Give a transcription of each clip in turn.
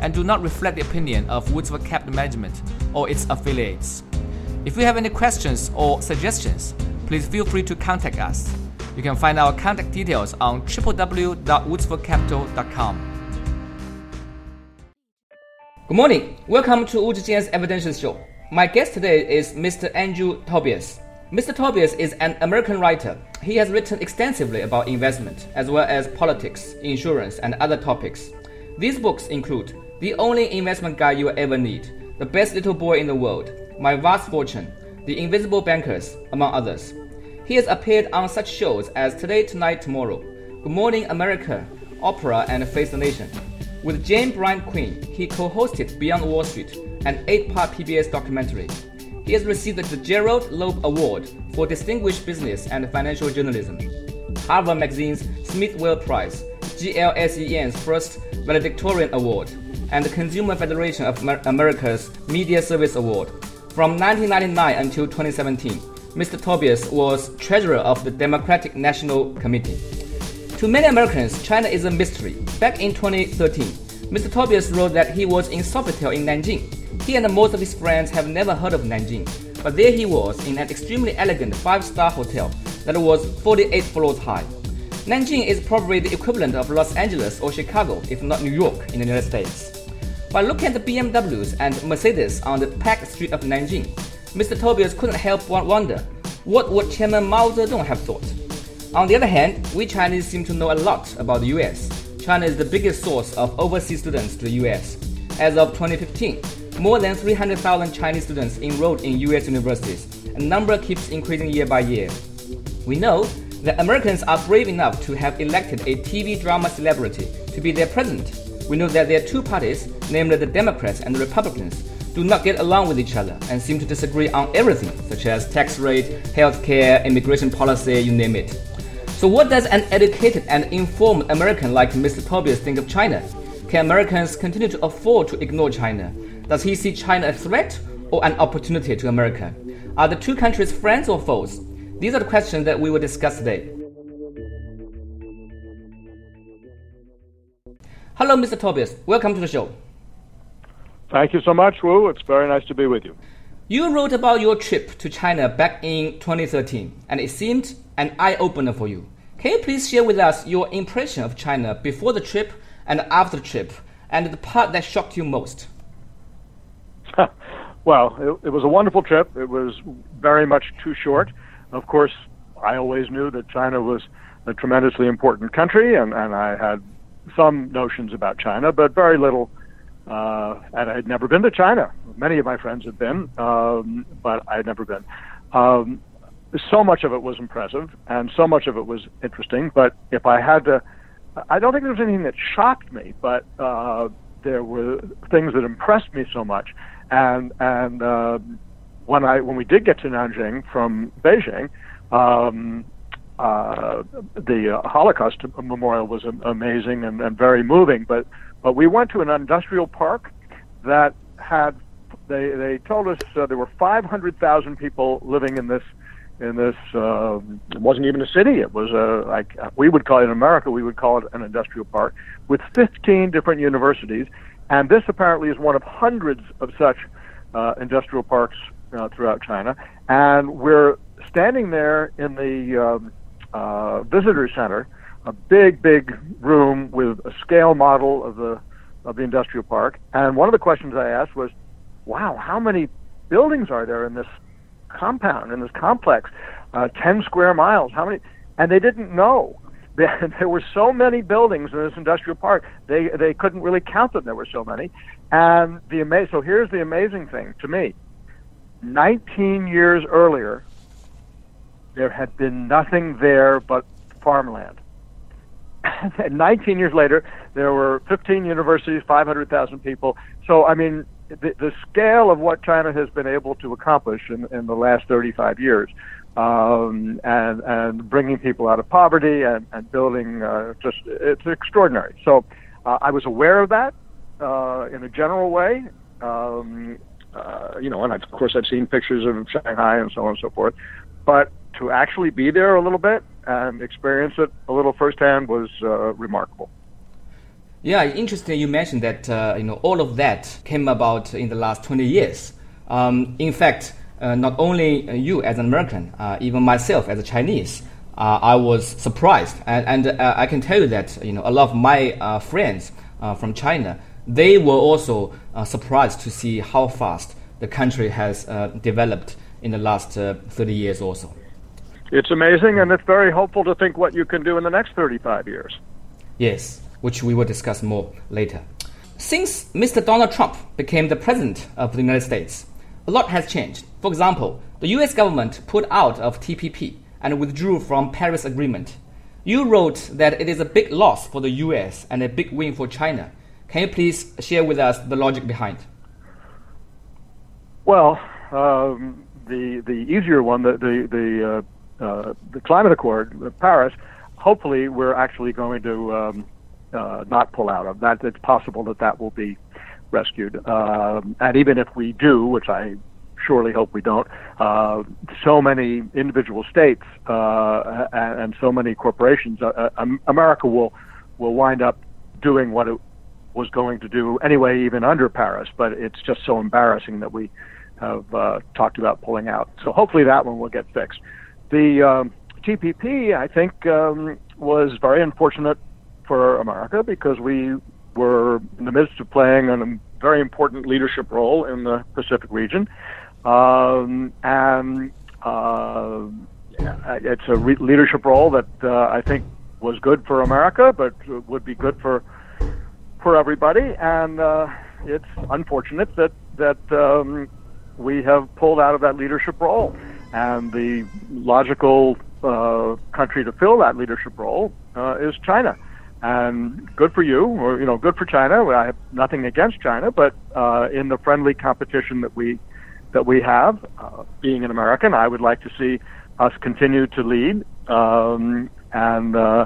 and do not reflect the opinion of Woodsford Capital Management or its affiliates. If you have any questions or suggestions, please feel free to contact us. You can find our contact details on www.woodsfordcapital.com. Good morning. Welcome to Wu Zhijian's Evidential Show. My guest today is Mr. Andrew Tobias. Mr. Tobias is an American writer. He has written extensively about investment, as well as politics, insurance, and other topics. These books include the only investment guide you will ever need, The Best Little Boy in the World, My Vast Fortune, The Invisible Bankers, among others. He has appeared on such shows as Today, Tonight, Tomorrow, Good Morning America, Oprah, and Face the Nation. With Jane Bryant Quinn, he co hosted Beyond Wall Street, an eight part PBS documentary. He has received the Gerald Loeb Award for Distinguished Business and Financial Journalism, Harvard Magazine's Smith-Weld Prize, GLSEN's first valedictorian award, and the Consumer Federation of America's Media Service Award. From 1999 until 2017, Mr. Tobias was treasurer of the Democratic National Committee. To many Americans, China is a mystery. Back in 2013, Mr. Tobias wrote that he was in Sofitel in Nanjing. He and most of his friends have never heard of Nanjing, but there he was in an extremely elegant five-star hotel that was 48 floors high. Nanjing is probably the equivalent of Los Angeles or Chicago, if not New York, in the United States. By looking at the BMWs and Mercedes on the packed street of Nanjing, Mr. Tobias couldn't help but wonder what would Chairman Mao Zedong have thought. On the other hand, we Chinese seem to know a lot about the US. China is the biggest source of overseas students to the US. As of 2015, more than 300,000 Chinese students enrolled in US universities, and the number keeps increasing year by year. We know that Americans are brave enough to have elected a TV drama celebrity to be their president we know that their two parties, namely the Democrats and the Republicans, do not get along with each other and seem to disagree on everything, such as tax rate, healthcare, immigration policy, you name it. So, what does an educated and informed American like Mr. Tobias think of China? Can Americans continue to afford to ignore China? Does he see China a threat or an opportunity to America? Are the two countries friends or foes? These are the questions that we will discuss today. Hello, Mr. Tobias. Welcome to the show. Thank you so much, Wu. It's very nice to be with you. You wrote about your trip to China back in 2013, and it seemed an eye opener for you. Can you please share with us your impression of China before the trip and after the trip, and the part that shocked you most? well, it, it was a wonderful trip. It was very much too short. Of course, I always knew that China was a tremendously important country, and, and I had some notions about China, but very little. Uh, and I had never been to China. Many of my friends had been, um, but I had never been. Um, so much of it was impressive, and so much of it was interesting. But if I had to, I don't think there was anything that shocked me, but uh, there were things that impressed me so much. And and uh, when I when we did get to Nanjing from Beijing, um, uh, the Holocaust memorial was amazing and, and very moving. But but we went to an industrial park that had they they told us uh, there were 500,000 people living in this in this uh, it wasn't even a city it was a like we would call it in America we would call it an industrial park with 15 different universities and this apparently is one of hundreds of such uh, industrial parks uh, throughout China and we're standing there in the um, uh, visitor center, a big, big room with a scale model of the of the industrial park. And one of the questions I asked was, "Wow, how many buildings are there in this compound in this complex? Uh, Ten square miles? How many?" And they didn't know. There were so many buildings in this industrial park. They they couldn't really count them. There were so many. And the ama- so here's the amazing thing to me. 19 years earlier, there had been nothing there but farmland. and 19 years later, there were 15 universities, 500,000 people. So, I mean, the, the scale of what China has been able to accomplish in, in the last 35 years, um, and and bringing people out of poverty and, and building uh, just it's extraordinary. So uh, I was aware of that uh, in a general way. Um, uh, you know, and I've, of course I've seen pictures of Shanghai and so on and so forth. But to actually be there a little bit and experience it a little firsthand was uh, remarkable. Yeah, interesting. You mentioned that uh, you know all of that came about in the last 20 years. Um, in fact, uh, not only you as an American, uh, even myself as a Chinese, uh, I was surprised, and, and uh, I can tell you that you know a lot of my uh, friends from China, they were also surprised to see how fast the country has developed in the last 30 years or so. It's amazing, and it's very hopeful to think what you can do in the next 35 years. Yes, which we will discuss more later. Since Mr. Donald Trump became the president of the United States, a lot has changed. For example, the US government pulled out of TPP and withdrew from Paris Agreement. You wrote that it is a big loss for the US and a big win for China. Can you please share with us the logic behind? Well, um, the the easier one, the the the, uh, uh, the climate accord, Paris. Hopefully, we're actually going to um, uh, not pull out of that. It's possible that that will be rescued. Um, and even if we do, which I surely hope we don't, uh, so many individual states uh, and, and, so many corporations, uh, America will will wind up doing what it was going to do anyway, even under Paris. But it's just so embarrassing that we have uh, talked about pulling out. So hopefully that one will get fixed. The um, TPP, I think, um, was very unfortunate for America because we were in the midst of playing a very important leadership role in the Pacific region. Um, and uh, it's a re- leadership role that uh, I think was good for America, but would be good for for everybody. And uh, it's unfortunate that that um, we have pulled out of that leadership role. And the logical uh, country to fill that leadership role uh, is China and good for you, or you know, good for China. I have nothing against China, but uh, in the friendly competition that we that we have, uh, being an American, I would like to see us continue to lead, um, and uh,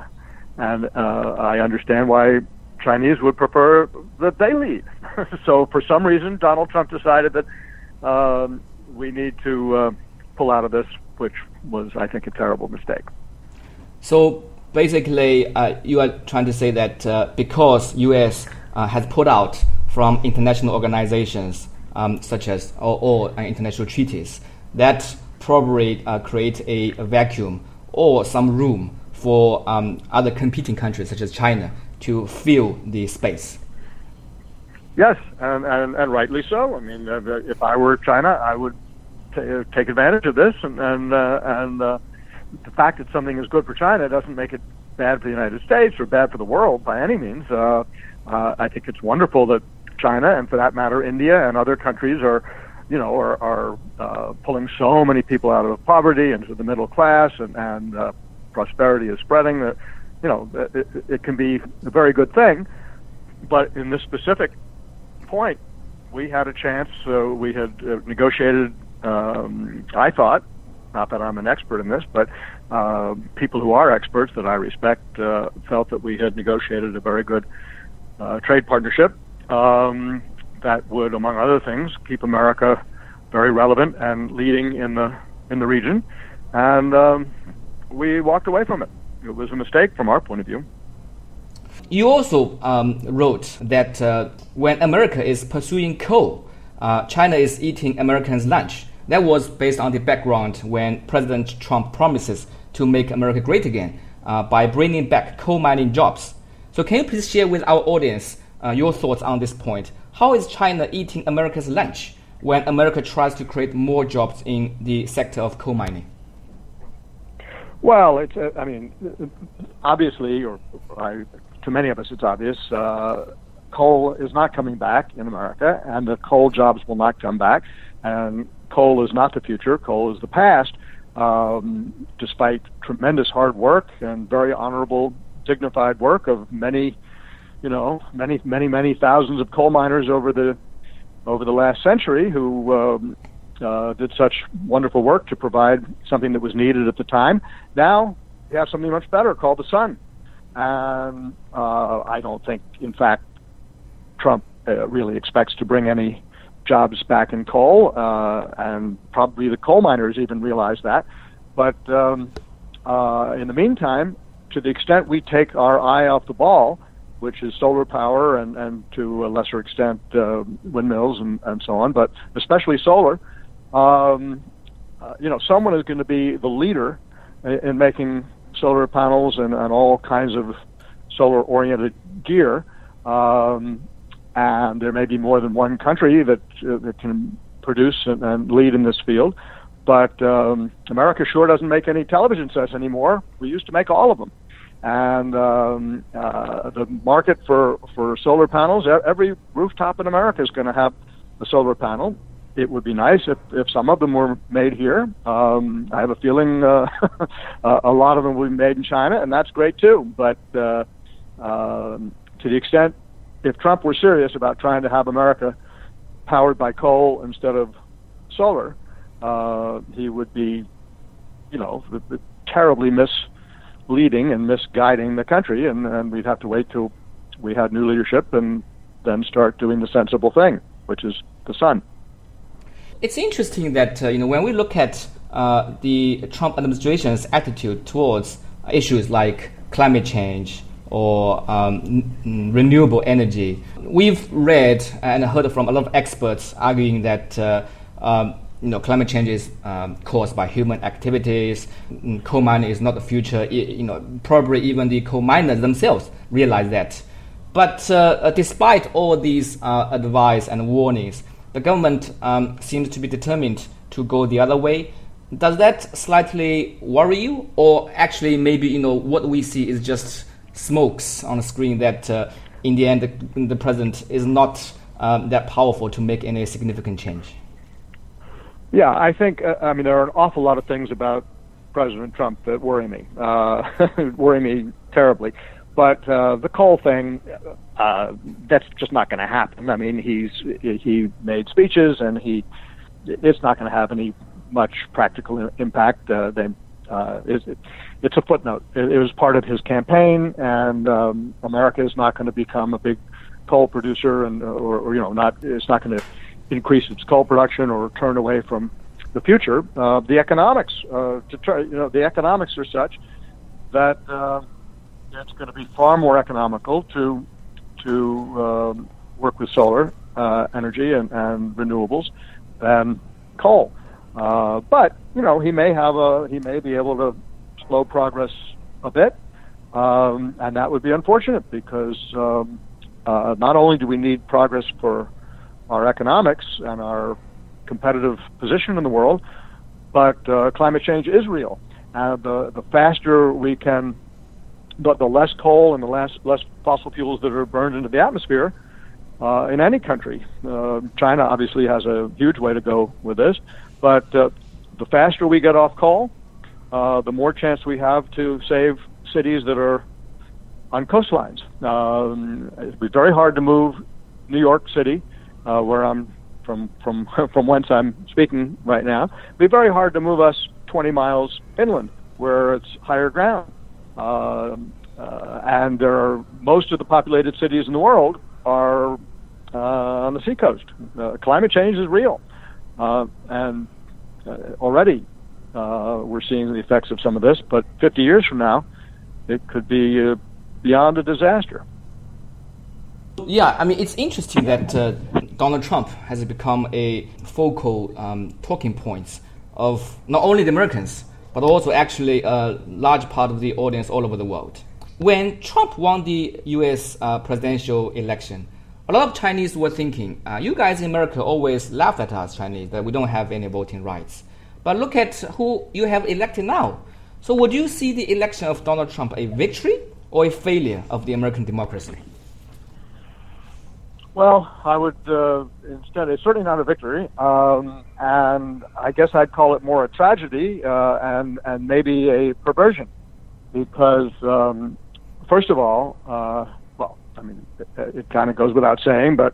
and uh, I understand why Chinese would prefer that they lead. so for some reason, Donald Trump decided that um, we need to pull out of this, which was, I think, a terrible mistake. So basically, uh, you are trying to say that uh, because U.S. Uh, has put out from international organizations um, such as or, or uh, international treaties, that probably uh, create a, a, vacuum or some room for um, other competing countries such as China to fill the space. Yes, and, and, and rightly so. I mean, uh, if I were China, I would t- take advantage of this and and and the fact that something is good for China doesn't make it bad for the United States or bad for the world by any means. Uh, uh, I think it's wonderful that China, and for that matter, India and other countries are, you know, are, are uh, pulling so many people out of poverty into the middle class, and, and uh, prosperity is spreading. That, you know, it, it can be a very good thing. But in this specific point, we had a chance. So we had uh, negotiated. Um, I thought not that I'm an expert in this, but uh, people who are experts that I respect uh, felt that we had negotiated a very good uh, trade partnership um, that would, among other things, keep America very relevant and leading in the in the region. And um, we walked away from it. It was a mistake from our point of view. You also um, wrote that uh, when America is pursuing coal, uh, China is eating Americans' lunch. That was based on the background when President Trump promises to make America great again uh, by bringing back coal mining jobs. So, can you please share with our audience uh, your thoughts on this point? How is China eating America's lunch when America tries to create more jobs in the sector of coal mining? Well, it's, uh, I mean, obviously, or I, to many of us, it's obvious. Uh, coal is not coming back in America, and the coal jobs will not come back. And coal is not the future, coal is the past, um, despite tremendous hard work and very honorable, dignified work of many, you know, many, many, many thousands of coal miners over the over the last century who um, uh, did such wonderful work to provide something that was needed at the time. Now you have something much better called the sun. And uh, I don't think, in fact, Trump uh, really expects to bring any jobs back in coal, uh, and probably the coal miners even realize that. But um, uh, in the meantime, to the extent we take our eye off the ball, which is solar power and, and to a lesser extent uh, windmills and, and so on, but especially solar, um, uh, you know, someone is going to be the leader in, in making solar panels and, and all kinds of solar oriented gear. Um, and there may be more than one country that, uh, that can produce and, and lead in this field. But um, America sure doesn't make any television sets anymore. We used to make all of them. And um, uh, the market for, for solar panels, every rooftop in America is going to have a solar panel. It would be nice if, if some of them were made here. Um, I have a feeling uh, a lot of them will be made in China, and that's great too. But uh, um, to the extent, if Trump were serious about trying to have America powered by coal instead of solar, uh, he would be, you know, terribly misleading and misguiding the country, and, and we'd have to wait till we had new leadership and then start doing the sensible thing, which is the sun. It's interesting that uh, you know when we look at uh, the Trump administration's attitude towards issues like climate change or um, renewable energy, we've read and heard from a lot of experts arguing that. Uh, um, you know, climate change is um, caused by human activities. Coal mining is not the future. You know, probably even the coal miners themselves realize that. But uh, uh, despite all these uh, advice and warnings, the government um, seems to be determined to go the other way. Does that slightly worry you, or actually maybe you know what we see is just smokes on the screen that uh, in the end the, the president is not um, that powerful to make any significant change? Yeah, I think uh, I mean there are an awful lot of things about President Trump that worry me, uh, worry me terribly. But uh, the coal thing, uh, that's just not going to happen. I mean, he's he made speeches, and he it's not going to have any much practical impact. Uh, they uh, it's, it's a footnote. It, it was part of his campaign, and um, America is not going to become a big coal producer, and or, or you know, not it's not going to increase its coal production or turn away from the future. Uh, the economics, uh, to try, you know, the economics are such that uh, it's going to be far more economical to to um, work with solar uh, energy and, and renewables than coal. Uh, but you know, he may have a he may be able to slow progress a bit, um, and that would be unfortunate because um, uh, not only do we need progress for our economics and our competitive position in the world, but uh, climate change is real. And the, the faster we can, the, the less coal and the less, less fossil fuels that are burned into the atmosphere uh, in any country. Uh, China obviously has a huge way to go with this, but uh, the faster we get off coal, uh, the more chance we have to save cities that are on coastlines. Um, it'd be very hard to move New York City uh, where I'm from from from whence I'm speaking right now. It'd be very hard to move us 20 miles inland where it's higher ground. Uh, uh, and there are most of the populated cities in the world are uh, on the seacoast. Uh, climate change is real, uh, and already uh, we're seeing the effects of some of this. But 50 years from now, it could be uh, beyond a disaster. Yeah, I mean, it's interesting that uh, Donald Trump has become a focal um, talking point of not only the Americans, but also actually a large part of the audience all over the world. When Trump won the US uh, presidential election, a lot of Chinese were thinking, uh, you guys in America always laugh at us, Chinese, that we don't have any voting rights. But look at who you have elected now. So, would you see the election of Donald Trump a victory or a failure of the American democracy? Well, I would uh, instead. It's certainly not a victory, um, and I guess I'd call it more a tragedy uh, and and maybe a perversion, because um, first of all, uh, well, I mean, it, it kind of goes without saying, but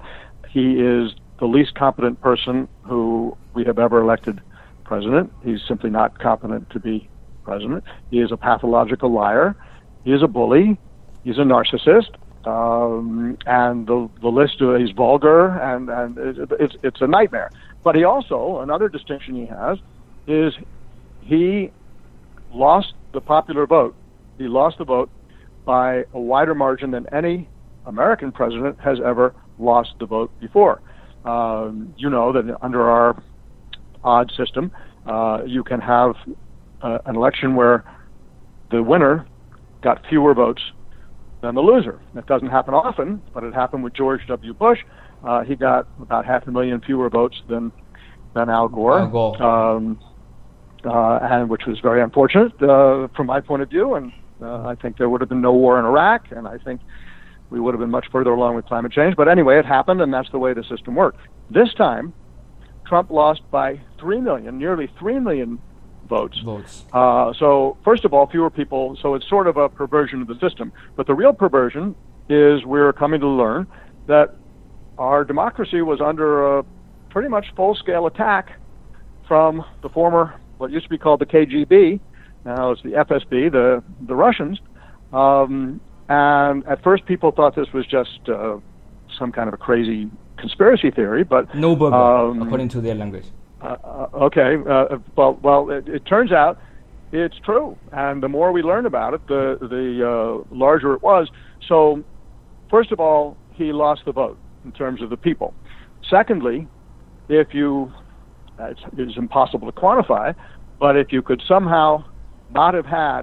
he is the least competent person who we have ever elected president. He's simply not competent to be president. He is a pathological liar. He is a bully. He's a narcissist. Um, and the, the list uh, he's vulgar and, and it, it's, it's a nightmare. But he also, another distinction he has is he lost the popular vote. He lost the vote by a wider margin than any American president has ever lost the vote before. Um, you know that under our odd system, uh, you can have uh, an election where the winner got fewer votes than the loser. That doesn't happen often, but it happened with George W. Bush. Uh, he got about half a million fewer votes than than Al Gore, Al Gore. Um, uh, and which was very unfortunate uh, from my point of view. And uh, I think there would have been no war in Iraq, and I think we would have been much further along with climate change. But anyway, it happened, and that's the way the system worked. This time, Trump lost by three million, nearly three million votes. Votes. Uh, so first of all, fewer people. So it's sort of a perversion of the system. But the real perversion is we're coming to learn that our democracy was under a pretty much full-scale attack from the former, what used to be called the KGB. Now it's the FSB, the the Russians. Um, and at first, people thought this was just uh, some kind of a crazy conspiracy theory, but no burger, um, according to their language. Uh, uh, okay, uh, well, well, it, it, turns out it's true, and the more we learn about it, the the uh, larger it was. So, first of all, he lost the vote in terms of the people. Secondly, if you, it's, it's impossible to quantify, but if you could somehow not have had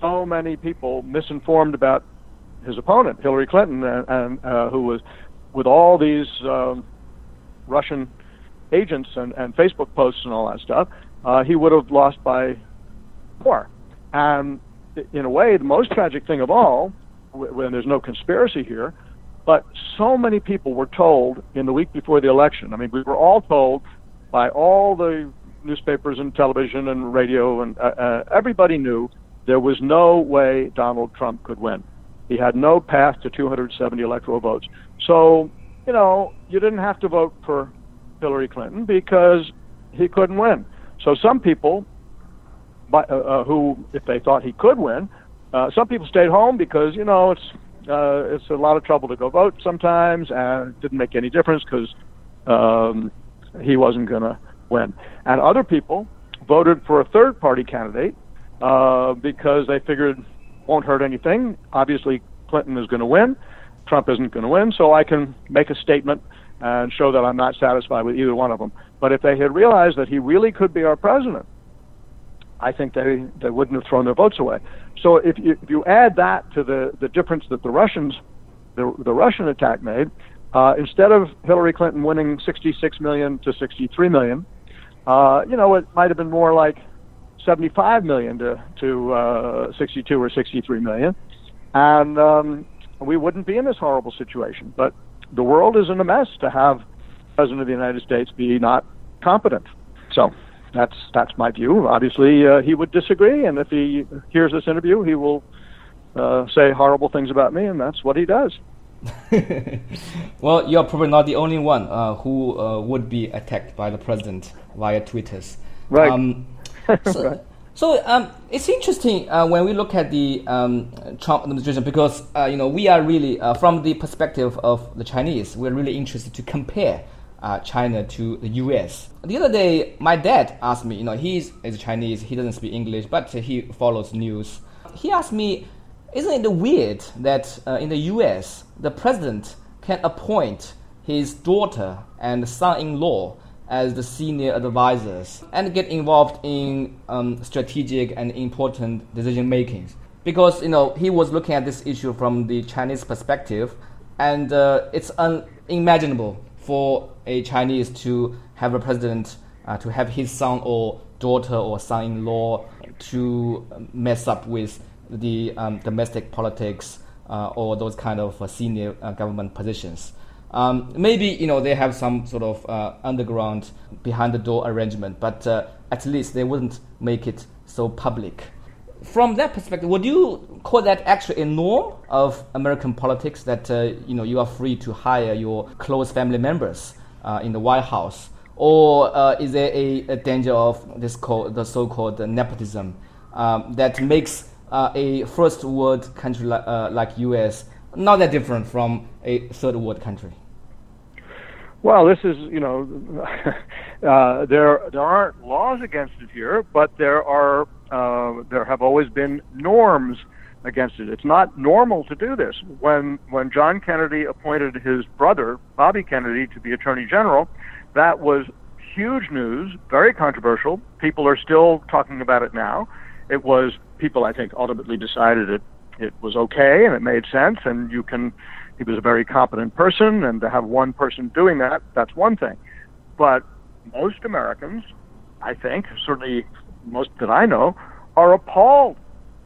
so many people misinformed about his opponent, Hillary Clinton, and, and uh, who was with all these um, Russian agents and, and Facebook posts and all that stuff, uh, he would have lost by more. And in a way, the most tragic thing of all, when there's no conspiracy here, but so many people were told in the week before the election. I mean, we were all told by all the newspapers and television and radio, and uh, uh, everybody knew there was no way Donald Trump could win. He had no path to 270 electoral votes. So, you know, you didn't have to vote for Hillary Clinton because he couldn't win. So some people, uh, uh, who, if they thought he could win, uh, some people stayed home because you know it's uh, it's a lot of trouble to go vote sometimes, and it didn't make any difference because um, he wasn't going to win. And other people voted for a third party candidate uh, because they figured won't hurt anything. Obviously, Clinton is going to win. Trump isn't going to win, so I can make a statement and show that I'm not satisfied with either one of them. But if they had realized that he really could be our president, I think they, they wouldn't have thrown their votes away. So if you, if you add that to the, the difference that the Russians, the, the Russian attack made, uh, instead of Hillary Clinton winning 66 million to 63 million, uh, you know, it might have been more like 75 million to, to uh, 62 or 63 million. And um, we wouldn't be in this horrible situation. But the world is in a mess to have the President of the United States be not competent. So that's that's my view. Obviously, uh, he would disagree, and if he hears this interview, he will uh, say horrible things about me, and that's what he does. well, you're probably not the only one uh, who uh, would be attacked by the president via tweets. Right. Um, so, right. So um, it's interesting uh, when we look at the um, Trump administration because uh, you know we are really uh, from the perspective of the Chinese, we're really interested to compare uh, China to the U.S. The other day, my dad asked me, you know, he's is Chinese, he doesn't speak English, but he follows news. He asked me, isn't it weird that uh, in the U.S. the president can appoint his daughter and son-in-law as the senior advisors and get involved in um, strategic and important decision making. Because you know he was looking at this issue from the Chinese perspective, and uh, it's unimaginable for a Chinese to have a president uh, to have his son or daughter or son-in-law to mess up with the um, domestic politics uh, or those kind of uh, senior uh, government positions. Um, maybe you know they have some sort of uh, underground behind the door arrangement, but uh, at least they wouldn't make it so public. From that perspective, would you call that actually a norm of American politics that uh, you know you are free to hire your close family members uh, in the White House, or uh, is there a, a, danger of this called the so-called nepotism um, that makes uh, a first world country like, uh, like U.S. not that different from a third world country? Well, this is you know uh, there there aren't laws against it here, but there are uh, there have always been norms against it. It's not normal to do this. When when John Kennedy appointed his brother Bobby Kennedy to be Attorney General, that was huge news, very controversial. People are still talking about it now. It was people I think ultimately decided it it was okay and it made sense and you can he was a very competent person and to have one person doing that that's one thing. But most Americans, I think, certainly most that I know, are appalled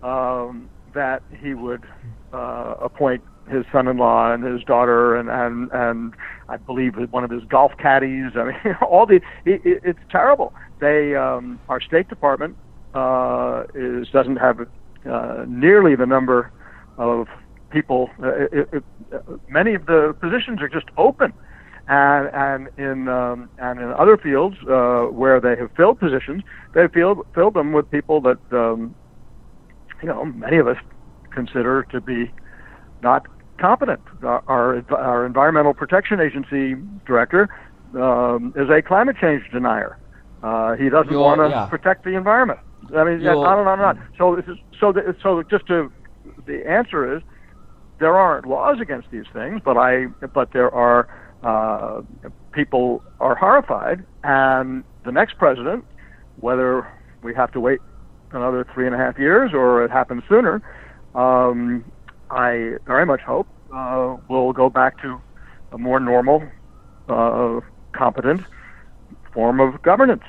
um, that he would uh, appoint his son-in-law and his daughter and and and I believe one of his golf caddies. I mean, all the it, it's terrible. They um, our State Department uh, is doesn't have uh, nearly the number of people. Uh, it, it, many of the positions are just open, and and in um, and in other fields uh, where they have filled positions, they've filled filled them with people that um, you know, many of us consider to be not competent. Our, our Environmental Protection Agency director um, is a climate change denier. Uh, he doesn't want to yeah. protect the environment. I mean, on and on and on. So, this is, so, the, so just to the answer is there aren't laws against these things, but I, but there are uh, people are horrified, and the next president, whether we have to wait another three and a half years or it happens sooner, um, I very much hope uh, we'll go back to a more normal, uh, competent form of governance.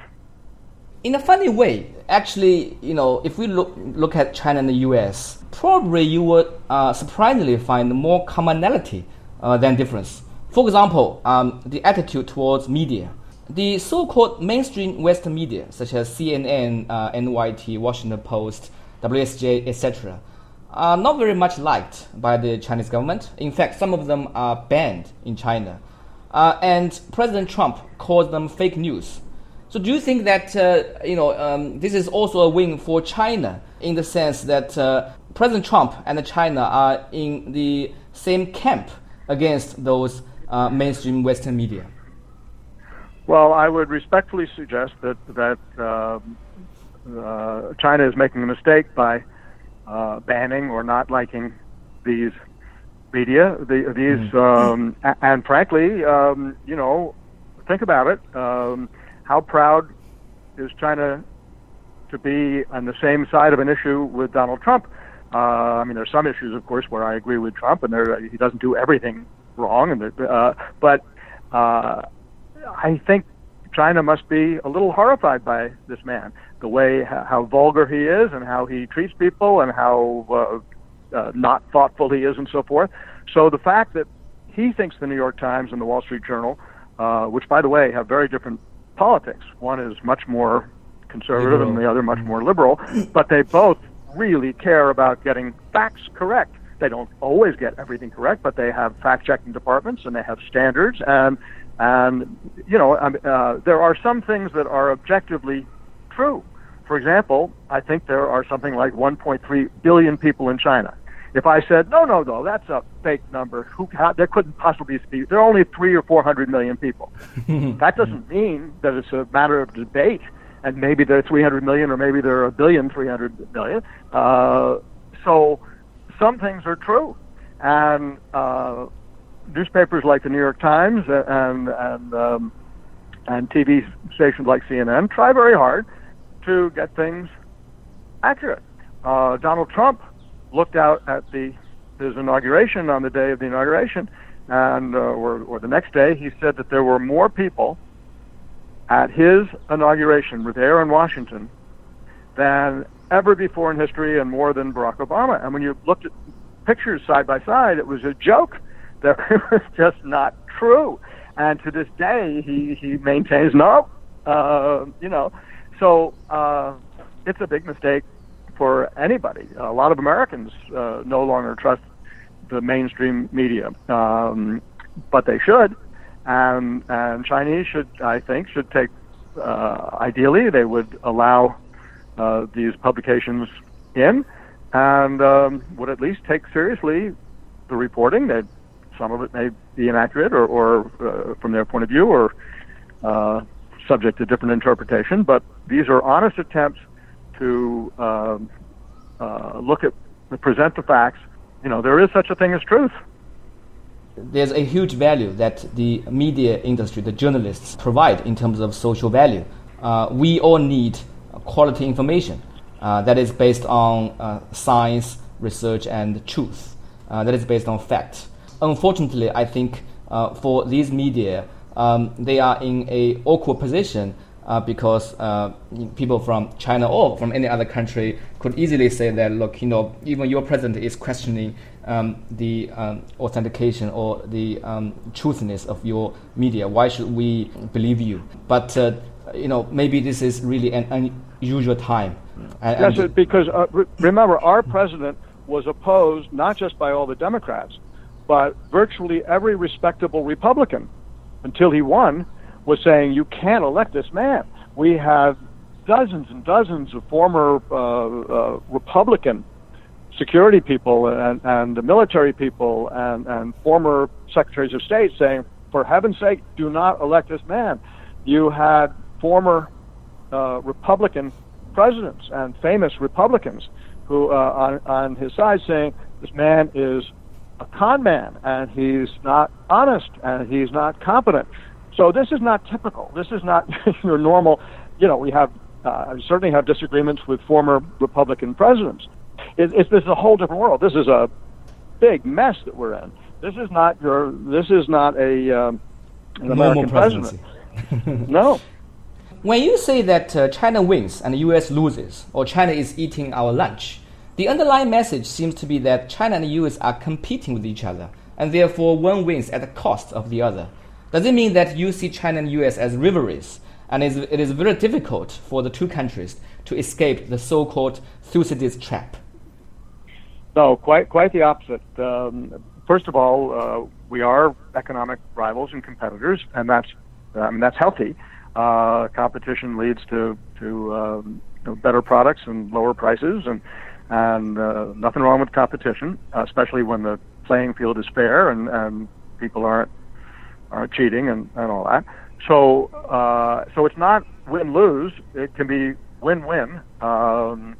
In a funny way, actually, you know, if we look look at China and the U.S., probably you would uh, surprisingly find more commonality uh, than difference. For example, um, the attitude towards media. The so-called mainstream Western media, such as CNN, uh, NYT, Washington Post, WSJ, etc., are not very much liked by the Chinese government. In fact, some of them are banned in China. Uh, and President Trump calls them fake news. So, do you think that uh, you know um, this is also a win for China in the sense that uh, President Trump and China are in the same camp against those uh, mainstream Western media? Well, I would respectfully suggest that that um, uh, China is making a mistake by uh, banning or not liking these media. The, these, mm. um, and frankly, um, you know, think about it. How proud is China to be on the same side of an issue with Donald Trump? Uh, I mean, there's some issues, of course, where I agree with Trump, and there, he doesn't do everything wrong. And uh, but uh, I think China must be a little horrified by this man, the way how vulgar he is and how he treats people and how uh, uh, not thoughtful he is and so forth. So the fact that he thinks the New York Times and the Wall Street Journal, uh, which by the way have very different politics, one is much more conservative liberal. and the other much more liberal, but they both really care about getting facts correct. They don't always get everything correct, but they have fact checking departments and they have standards and and, you know, um, uh, there are some things that are objectively true. For example, I think there are something like 1.3 billion people in China. If I said, no, no, no, that's a fake number, who, how, there couldn't possibly be, there are only three or 400 million people. that doesn't mean that it's a matter of debate, and maybe there are 300 million or maybe there are a billion 300 million. Uh, so some things are true. And uh, newspapers like the New York Times and and um, and TV stations like CNN try very hard to get things accurate. Uh, Donald Trump looked out at the his inauguration on the day of the inauguration, and uh, or, or the next day, he said that there were more people at his inauguration there in Washington than ever before in history, and more than Barack Obama. And when you looked at pictures side by side, it was a joke that it was just not true. And to this day, he, he maintains no, uh, you know. So uh, it's a big mistake for anybody. A lot of Americans uh, no longer trust the mainstream media, um, but they should. and and Chinese should, I think, should take. Uh, ideally, they would allow uh, these publications in, and um, would at least take seriously the reporting. That some of it may be inaccurate, or, or uh, from their point of view, or uh, subject to different interpretation. But these are honest attempts to um, uh, look at, present the facts. You know, there is such a thing as truth there's a huge value that the media industry, the journalists provide in terms of social value. Uh, we all need quality information uh, that is based on uh, science, research, and truth. Uh, that is based on fact. Unfortunately, I think uh, for these media, um, they are in a awkward position uh, because uh, people from China or from any other country could easily say that, look, you know, even your president is questioning um, the um, authentication or the um, truthiness of your media. Why should we believe you? But uh, you know, maybe this is really an unusual time. And, yes, because uh, remember, our president was opposed not just by all the Democrats, but virtually every respectable Republican until he won was saying, you can't elect this man. We have dozens and dozens of former uh, uh, Republican security people and, and the military people and, and former secretaries of state saying, for heaven's sake, do not elect this man. You had former uh, Republican presidents and famous Republicans who, uh, on, on his side, saying, this man is a con man and he's not honest and he's not competent. So this is not typical. This is not your normal. You know, we have uh, certainly have disagreements with former Republican presidents. It, it's this is a whole different world. This is a big mess that we're in. This is not your. This is not a um, an American president. no. When you say that uh, China wins and the U.S. loses, or China is eating our lunch, the underlying message seems to be that China and the U.S. are competing with each other, and therefore one wins at the cost of the other. Does it mean that you see China and US as rivalries, and it is very difficult for the two countries to escape the so-called Thucydides trap? No, quite quite the opposite. Um, first of all, uh, we are economic rivals and competitors, and that's I mean that's healthy. Uh, competition leads to to um, better products and lower prices, and and uh, nothing wrong with competition, especially when the playing field is fair and, and people aren't uh, cheating and, and all that. So uh, so it's not win lose. It can be win win. Um,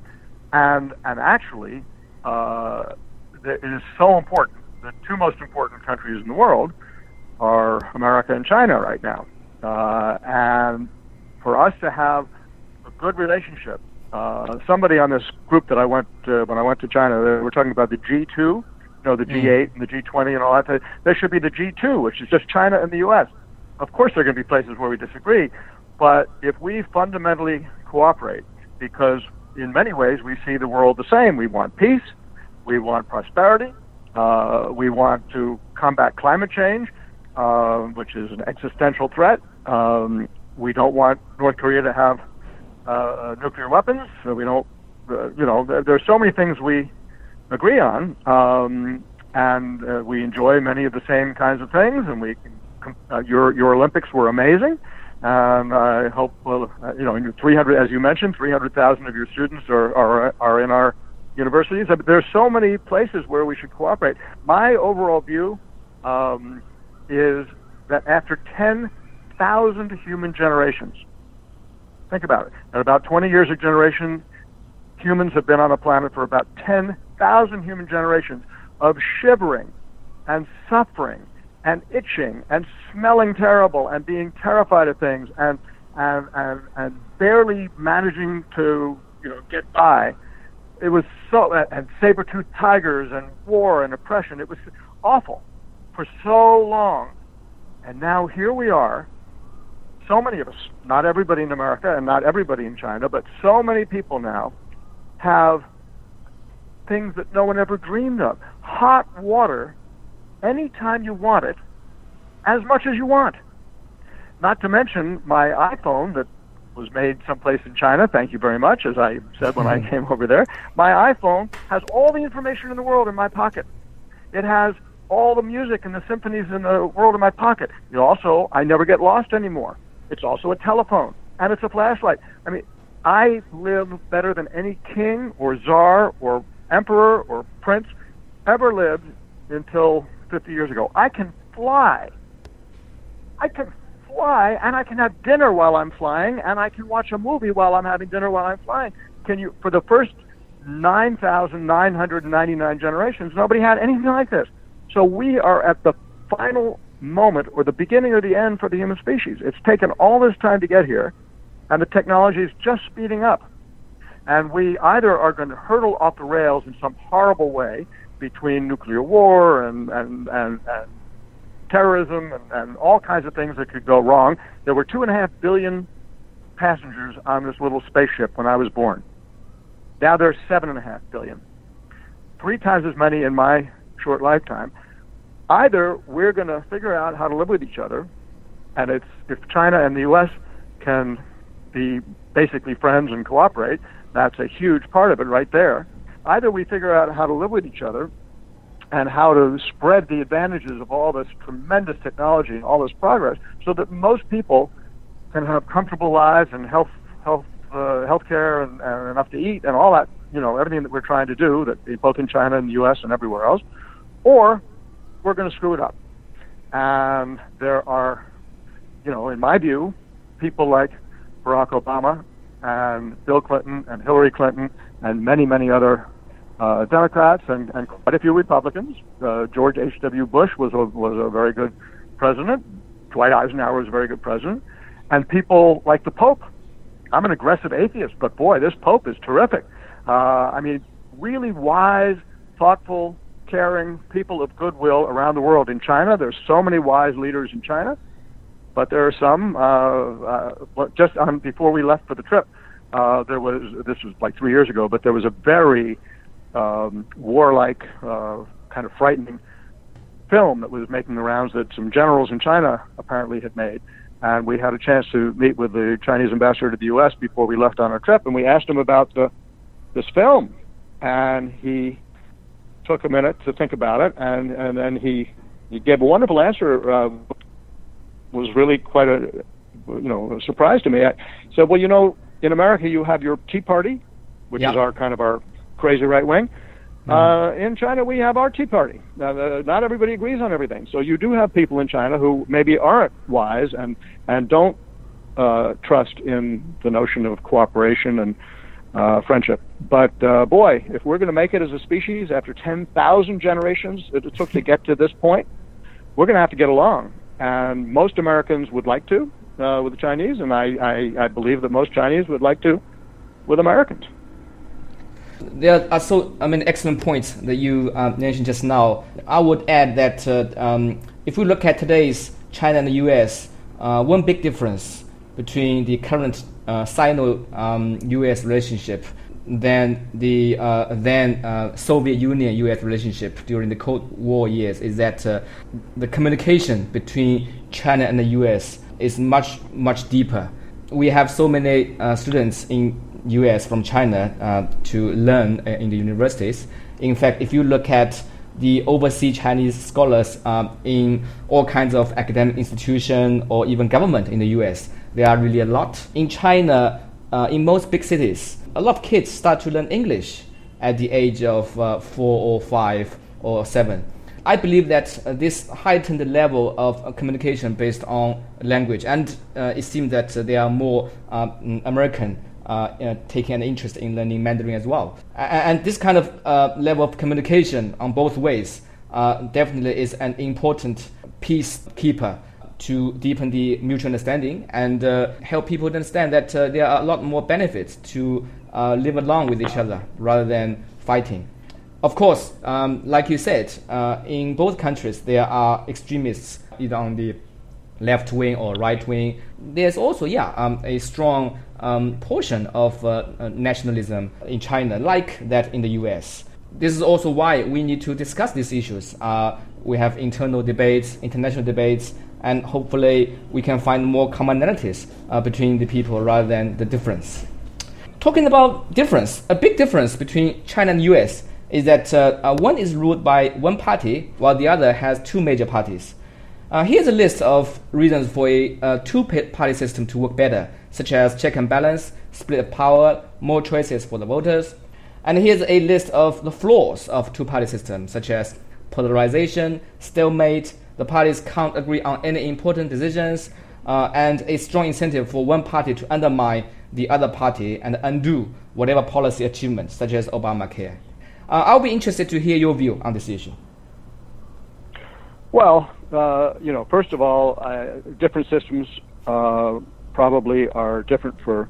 and and actually, uh, it is so important. The two most important countries in the world are America and China right now. Uh, and for us to have a good relationship, uh, somebody on this group that I went to, when I went to China, they were talking about the G2 know, the G8 mm. and the G20 and all that. There should be the G2, which is just China and the U.S. Of course, there are going to be places where we disagree, but if we fundamentally cooperate, because in many ways we see the world the same, we want peace, we want prosperity, uh, we want to combat climate change, uh, which is an existential threat. Um, we don't want North Korea to have uh, nuclear weapons. So we don't, uh, you know, there, there are so many things we agree on, um, and uh, we enjoy many of the same kinds of things. And we, uh, your your Olympics were amazing, and I hope well, uh, you know, 300 as you mentioned, 300,000 of your students are are are in our universities. There are so many places where we should cooperate. My overall view um, is that after 10,000 human generations, think about it, at about 20 years a generation, humans have been on the planet for about 10 thousand human generations of shivering and suffering and itching and smelling terrible and being terrified of things and and and, and barely managing to you know get by. It was so and saber-toothed tigers and war and oppression. It was awful for so long, and now here we are. So many of us, not everybody in America and not everybody in China, but so many people now have things that no one ever dreamed of. Hot water anytime you want it, as much as you want. Not to mention my iPhone that was made someplace in China. Thank you very much, as I said when I came over there. My iPhone has all the information in the world in my pocket. It has all the music and the symphonies in the world in my pocket. Know, also, I never get lost anymore. It's also a telephone and it's a flashlight. I mean, I live better than any king or czar or emperor or prince ever lived until 50 years ago. I can fly. I can fly and I can have dinner while I'm flying and I can watch a movie while I'm having dinner while I'm flying. Can you for the first 9,999 generations nobody had anything like this. So we are at the final moment or the beginning or the end for the human species. It's taken all this time to get here and the technology is just speeding up. And we either are going to hurtle off the rails in some horrible way between nuclear war and, and, and, and terrorism and, and all kinds of things that could go wrong. There were two and a half billion passengers on this little spaceship when I was born. Now there's seven and a half billion. Three times as many in my short lifetime. Either we're going to figure out how to live with each other, and it's if China and the U.S. can be basically friends and cooperate, that's a huge part of it right there. Either we figure out how to live with each other and how to spread the advantages of all this tremendous technology and all this progress so that most people can have comfortable lives and health health uh, health care and, and enough to eat and all that you know everything that we're trying to do that both in China and the US and everywhere else or we're going to screw it up and there are you know in my view people like Barack Obama and Bill Clinton and Hillary Clinton and many many other uh, Democrats and, and quite a few Republicans. Uh, George H.W. Bush was a, was a very good president. Dwight Eisenhower was a very good president. And people like the Pope. I'm an aggressive atheist, but boy, this Pope is terrific. Uh, I mean, really wise, thoughtful, caring people of goodwill around the world. In China, there's so many wise leaders in China, but there are some. Uh, uh, just on, before we left for the trip, uh, there was this was like three years ago, but there was a very um, warlike, uh, kind of frightening film that was making the rounds that some generals in China apparently had made. And we had a chance to meet with the Chinese ambassador to the U.S. before we left on our trip, and we asked him about the, this film, and he took a minute to think about it, and and then he he gave a wonderful answer. Uh, was really quite a you know a surprise to me. I said, well, you know, in America you have your Tea Party, which is our kind of our crazy right wing. Mm-hmm. Uh, in China, we have our Tea Party. Uh, not everybody agrees on everything, so you do have people in China who maybe aren't wise and and don't uh, trust in the notion of cooperation and uh, friendship. But uh, boy, if we're going to make it as a species after 10,000 generations that it took to get to this point, we're going to have to get along. And most Americans would like to uh, with the Chinese, and I, I, I believe that most Chinese would like to with Americans. There are so I mean excellent points that you uh, mentioned just now. I would add that uh, um, if we look at today's China and the U.S., uh, one big difference between the current uh, Sino-U.S. Um, relationship than the uh, then uh, Soviet Union-U.S. relationship during the Cold War years is that the communication between China and the U.S. is much much deeper. We have so many students in US from China uh, to learn uh, in the universities. In fact, if you look at the overseas Chinese scholars um, in all kinds of academic institutions or even government in the US, there are really a lot. In China, uh, in most big cities, a lot of kids start to learn English at the age of uh, four or five or seven. I believe that uh, this heightened level of uh, communication based on language, and uh, it seems that there are more um, American uh, taking an interest in learning Mandarin as well. And, and this kind of uh, level of communication on both ways uh, definitely is an important peacekeeper to deepen the mutual understanding and uh, help people understand that uh, there are a lot more benefits to uh, live along with each other rather than fighting. Of course, um, like you said, in both countries there are extremists either on the left wing or right wing. There's also, yeah, um, a strong um, portion of uh, uh, nationalism in China, like that in the US. This is also why we need to discuss these issues. Uh, we have internal debates, international debates, and hopefully we can find more commonalities uh, between the people rather than the difference. Talking about difference, a big difference between China and US is that uh, uh, one is ruled by one party while the other has two major parties. Uh, here's a list of reasons for a uh, two-party system to work better, such as check and balance, split of power, more choices for the voters. And here's a list of the flaws of two-party system, such as polarization, stalemate, the parties can't agree on any important decisions, uh, and a strong incentive for one party to undermine the other party and undo whatever policy achievements, such as Obamacare. Uh, I'll be interested to hear your view on this issue. Well, uh, you know, first of all, different systems uh, probably are different for,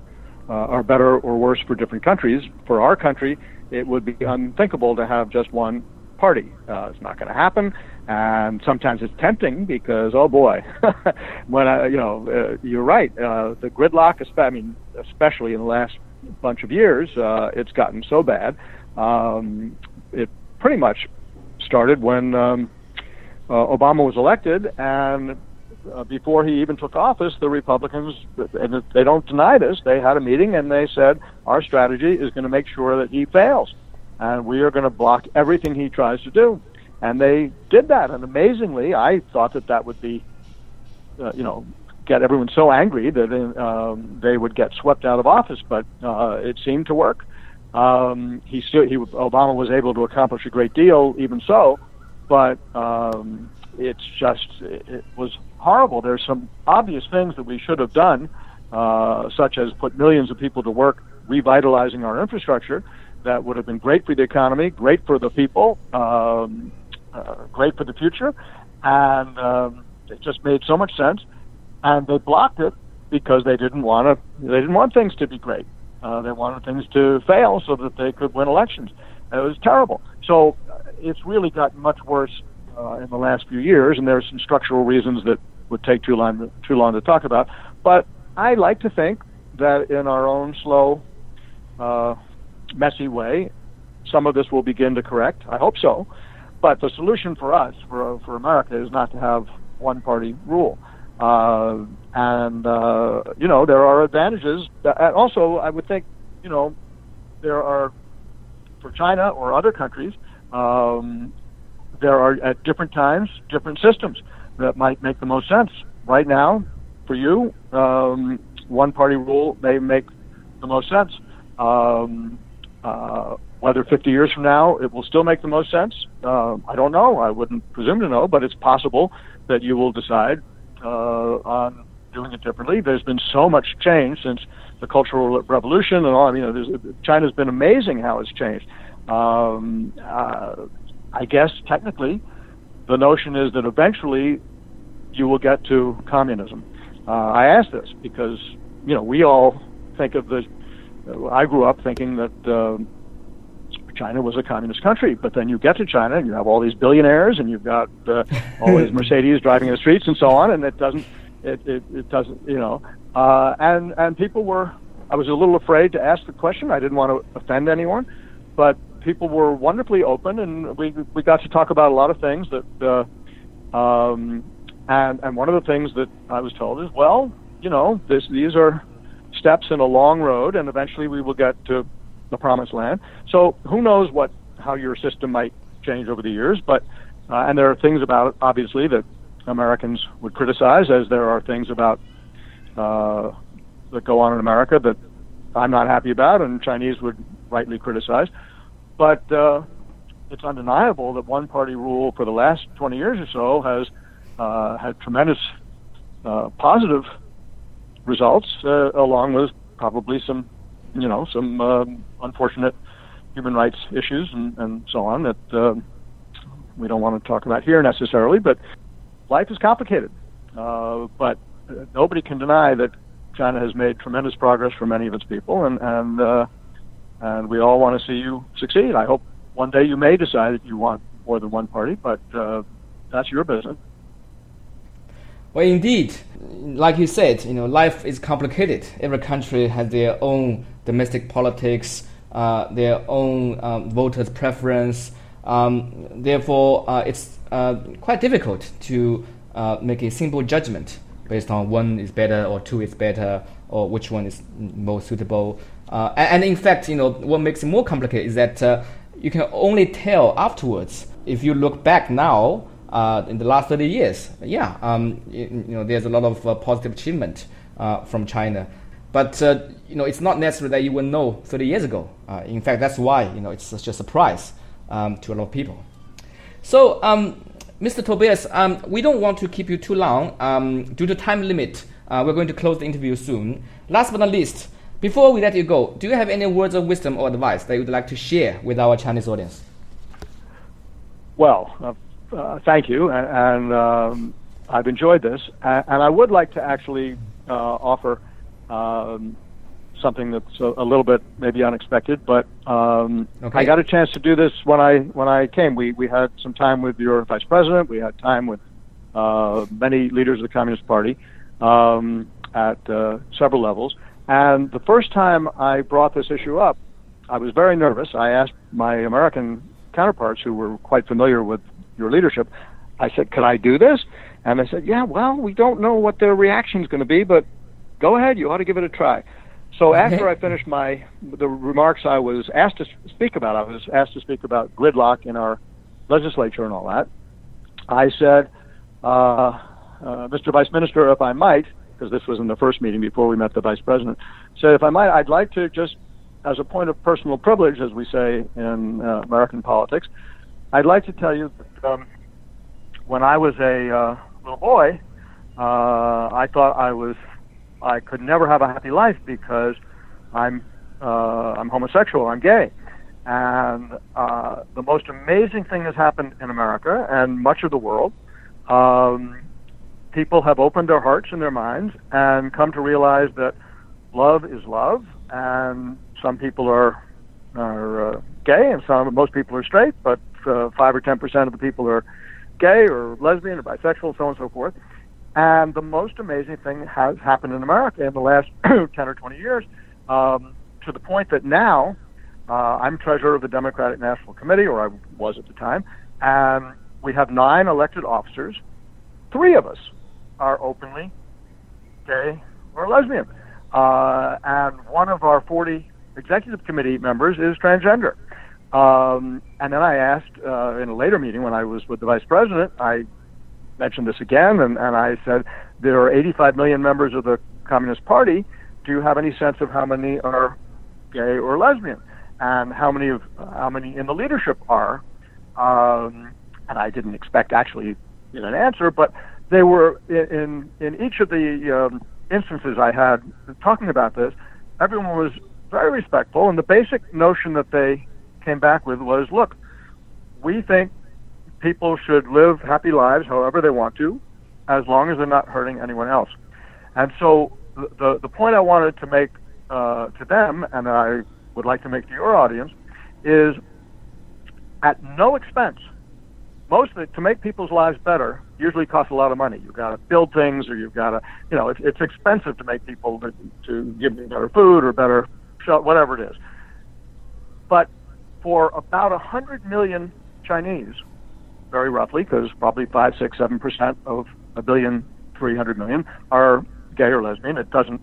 uh, are better or worse for different countries. For our country, it would be unthinkable to have just one party. Uh, it's not going to happen, and sometimes it's tempting because, oh boy, when I, you know, you're right. the gridlock, I mean, especially in the last bunch of years, it's gotten so bad. Um, it pretty much started when. Um, uh, Obama was elected, and uh, before he even took office, the Republicans, and they don't deny this, they had a meeting and they said, our strategy is going to make sure that he fails, and we are going to block everything he tries to do. And they did that, and amazingly, I thought that that would be, uh, you know, get everyone so angry that um, they would get swept out of office, but uh, it seemed to work. Um, he still, he, Obama was able to accomplish a great deal, even so but um, it's just it was horrible. There's some obvious things that we should have done, uh, such as put millions of people to work revitalizing our infrastructure. That would have been great for the economy, great for the people, um, uh, great for the future, and um, it just made so much sense. And they blocked it because they didn't want to. They didn't want things to be great. Uh, they wanted things to fail so that they could win elections. It was terrible. So it's really gotten much worse uh, in the last few years, and there are some structural reasons that would take too long too long to talk about. But I like to think that in our own slow, uh, messy way, some of this will begin to correct. I hope so. But the solution for us, for for America, is not to have one party rule. Uh, and uh, you know there are advantages. And also, I would think you know there are for China or other countries um, there are at different times different systems that might make the most sense. Right now, for you, um, one party rule may make the most sense. Um, uh, whether 50 years from now it will still make the most sense, uh, I don't know. I wouldn't presume to know, but it's possible that you will decide uh, on doing it differently. There's been so much change since the Cultural Revolution and all. I mean, China's been amazing how it's changed. Um, uh, I guess technically, the notion is that eventually you will get to communism. Uh, I ask this because you know we all think of the. I grew up thinking that uh, China was a communist country, but then you get to China and you have all these billionaires and you've got uh, all these Mercedes driving in the streets and so on, and it doesn't. It, it, it doesn't. You know. Uh, and and people were. I was a little afraid to ask the question. I didn't want to offend anyone, but people were wonderfully open, and we we got to talk about a lot of things that. Uh, um, and and one of the things that I was told is, well, you know, this these are steps in a long road, and eventually we will get to the promised land. So who knows what how your system might change over the years, but uh, and there are things about it, obviously that Americans would criticize, as there are things about uh, that go on in America that I'm not happy about, and Chinese would rightly criticize. But uh, it's undeniable that one party rule for the last 20 years or so has uh, had tremendous uh, positive results, uh, along with probably some, you know, some um, unfortunate human rights issues and, and so on that uh, we don't want to talk about here necessarily. But life is complicated. Uh, but nobody can deny that China has made tremendous progress for many of its people, and and uh, and we all want to see you succeed. I hope one day you may decide that you want more than one party, but uh, that's your business. Well, indeed, like you said, you know, life is complicated. Every country has their own domestic politics, uh, their own um, voters' preference. Um, therefore, uh, it's uh, quite difficult to uh, make a simple judgment based on one is better or two is better or which one is most suitable. Uh, and, and, in fact, you know, what makes it more complicated is that uh, you can only tell afterwards. If you look back now, uh, in the last 30 years, yeah, um, you, you, know, there's a lot of uh, positive achievement uh, from China. But uh, you know, it's not necessary that you will know 30 years ago. Uh, in fact, that's why you know it's such a surprise um, to a lot of people. So, um, Mr. Tobias, um, we don't want to keep you too long. Um, due to time limit, uh, we're going to close the interview soon. Last but not least, before we let you go, do you have any words of wisdom or advice that you'd like to share with our Chinese audience? Well, uh, thank you, and, and um, I've enjoyed this, and, and, I would like to actually uh, offer um, something that's a, a, little bit maybe unexpected, but um, okay. I got a chance to do this when I when I came. We we had some time with your vice president. We had time with uh, many leaders of the Communist Party um, at uh, several levels and the first time I brought this issue up, I was very nervous. I asked my American counterparts who were quite familiar with your leadership, I said, Could I do this? And they said, Yeah, well, we don't know what their reaction is going to be, but go ahead, you ought to give it a try. So after I finished my the remarks I was asked to speak about, I was asked to speak about gridlock in our legislature and all that. I said, uh, uh, Mr. Vice Minister, if I might, because this was in the first meeting before we met the vice president, said, if I might, I'd like to just, as a point of personal privilege, as we say in uh, American politics, I'd like to tell you that um, when I was a uh, little boy, uh, I thought I was, I could never have a happy life because I'm, uh, I'm homosexual, I'm gay. And uh, the most amazing thing has happened in America and much of the world. Um, people have opened their hearts and their minds and come to realize that love is love, and some people are are uh, gay, and some most people are straight, but uh, five or ten percent of the people are gay or lesbian or bisexual, so on and so forth. And the most amazing thing has happened in America in the last ten or twenty years, um, to the point that now uh, I'm treasurer of the Democratic National Committee, or I was at the time, and we have nine elected officers. Three of us are openly gay or lesbian. Uh, and one of our 40 executive committee members is transgender. Um, and then I asked uh, in a later meeting when I was with the vice president, I mentioned this again, and, and I said, there are 85 million members of the Communist Party. Do you have any sense of how many are gay or lesbian? And how many of how many in the leadership are? Um, and I didn't expect actually an answer, but they were in in each of the um, instances I had talking about this. Everyone was very respectful, and the basic notion that they came back with was, look, we think people should live happy lives however they want to, as long as they're not hurting anyone else. And so the the, point I wanted to make uh, to them, and I would like to make to your audience, is at no expense most of it, to make people's lives better usually costs a lot of money. You've got to build things, or you've got to, you know, it's, it's expensive to make people to, to give them better food or better shelter, whatever it is. But for about a hundred million Chinese, very roughly, because probably five, six, seven percent of a billion, three hundred million are gay or lesbian. It doesn't,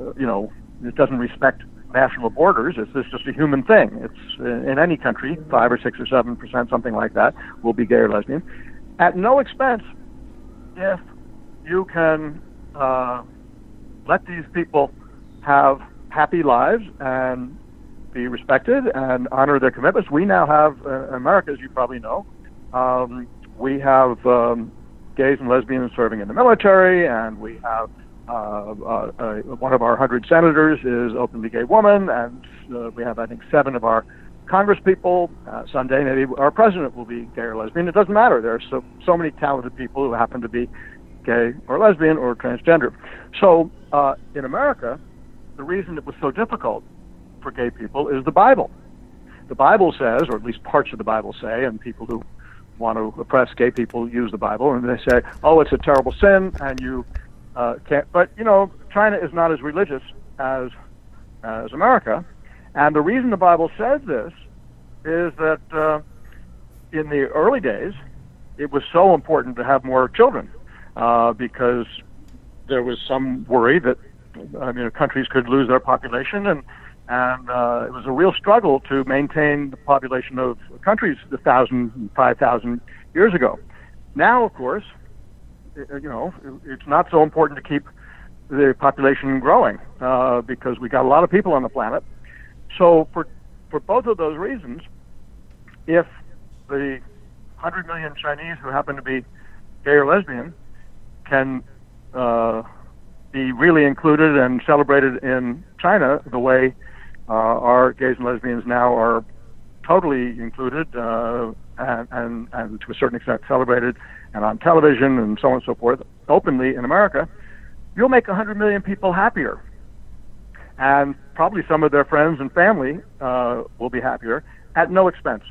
uh, you know, it doesn't respect national borders. It's, it's just a human thing. It's in any country, five or six or seven percent, something like that, will be gay or lesbian, at no expense. If you can uh, let these people have happy lives and be respected and honor their commitments, we now have uh, America, as you probably know, um, we have um, gays and lesbians serving in the military, and we have uh, uh, uh, one of our hundred senators is openly gay woman, and uh, we have, I think, seven of our Congress people. Uh, someday, maybe our president will be gay or lesbian. It doesn't matter. There are so so many talented people who happen to be gay or lesbian or transgender. So in America, the reason it was so difficult for gay people is the Bible. The Bible says, or at least parts of the Bible say, and people who want to oppress gay people use the Bible, and they say, "Oh, it's a terrible sin, and you uh, can't, but you know, China is not as religious as as America, and the reason the Bible says this is that uh, in the early days, it was so important to have more children uh, because there was some worry that I mean countries could lose their population and and uh, it was a real struggle to maintain the population of countries a thousand, five thousand years ago. Now, of course, you know, it's not so important to keep the population growing uh, because we got a lot of people on the planet. So, for for both of those reasons, if the 100 million Chinese who happen to be gay or lesbian can uh, be really included and celebrated in China the way uh, our gays and lesbians now are totally included uh, and, and, and to a certain extent celebrated and on television and so on and so forth openly in America, you'll make 100 million people happier. And probably some of their friends and family uh, will be happier at no expense.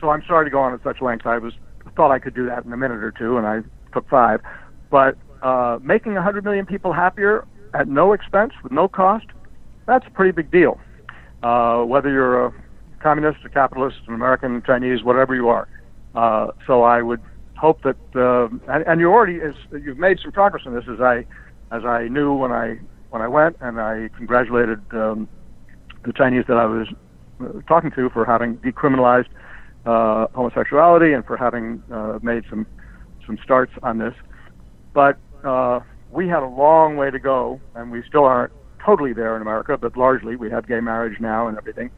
So I'm sorry to go on at such length. I was thought I could do that in a minute or two, and I took five. But uh, making 100 million people happier at no expense, with no cost, that's a pretty big deal. Uh, whether you're a communist, a capitalist, an American, Chinese, whatever you are. Uh, so I would hope that, uh, and, and you already, is, you've made some progress in this, as I, as I knew when I when I went, and I congratulated um, the Chinese that I was uh, talking to for having decriminalized uh, homosexuality and for having uh, made some some starts on this. But uh, we had a long way to go, and we still aren't totally there in America, but largely we have gay marriage now and everything.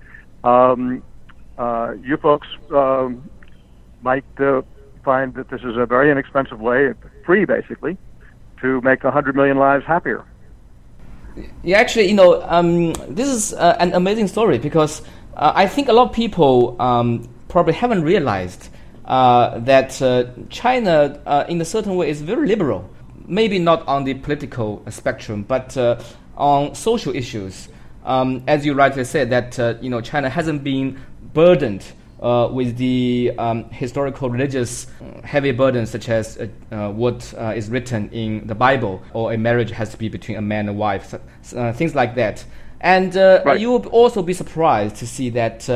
Um, uh, you folks um, might uh, find that this is a very inexpensive way, free basically, to make 100 million lives happier. Yeah, actually, you know, um, this is uh, an amazing story because uh, I think a lot of people um, probably haven't realized uh, that uh, China, in a certain way, is very liberal. Maybe not on the political spectrum, but uh, on social issues. Um, as you rightly said, that uh, you know China hasn't been burdened uh, with the um, historical religious heavy burdens such as uh, uh, what uh, is written in the Bible or a marriage has to be between a man and wife, things like that. And right. you will also be surprised to see that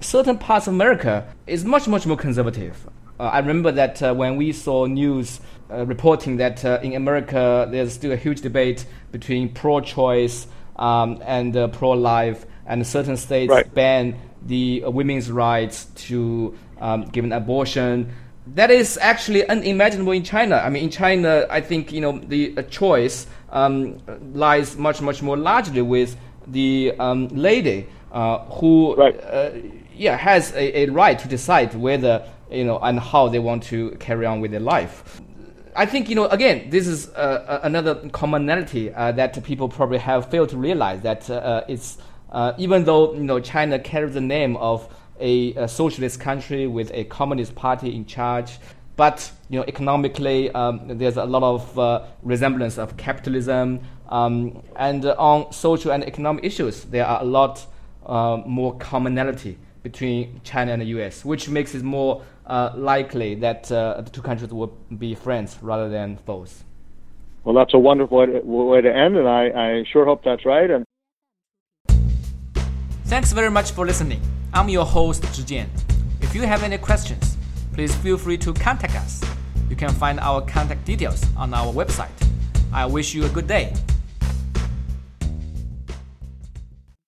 certain parts of America is much, much more conservative. Uh, I remember that uh, when we saw news uh, reporting that uh, in America there's still a huge debate between pro-choice um, and uh, pro-life, and certain states right. ban the uh, women's rights to um, give an abortion. That is actually unimaginable in China. I mean, in China, I think you know the choice um, lies much, much more largely with the um, lady who. Right yeah, has a, a right to decide whether you know and how they want to carry on with their life. I think you know again this is uh, another commonality uh, that people probably have failed to realize that uh, uh it's uh, even though you know China carries the name of a, a, socialist country with a communist party in charge, but you know economically um, there's a lot of uh, resemblance of capitalism, um, and on social and economic issues there are a lot more commonality between China and the U.S., which makes it more uh, likely that uh, the two countries will be friends rather than foes. Well, that's a wonderful way to, way to end, and I, I sure hope that's right. And thanks very much for listening. I'm your host Zhi Jian. If you have any questions, please feel free to contact us. You can find our contact details on our website. I wish you a good day.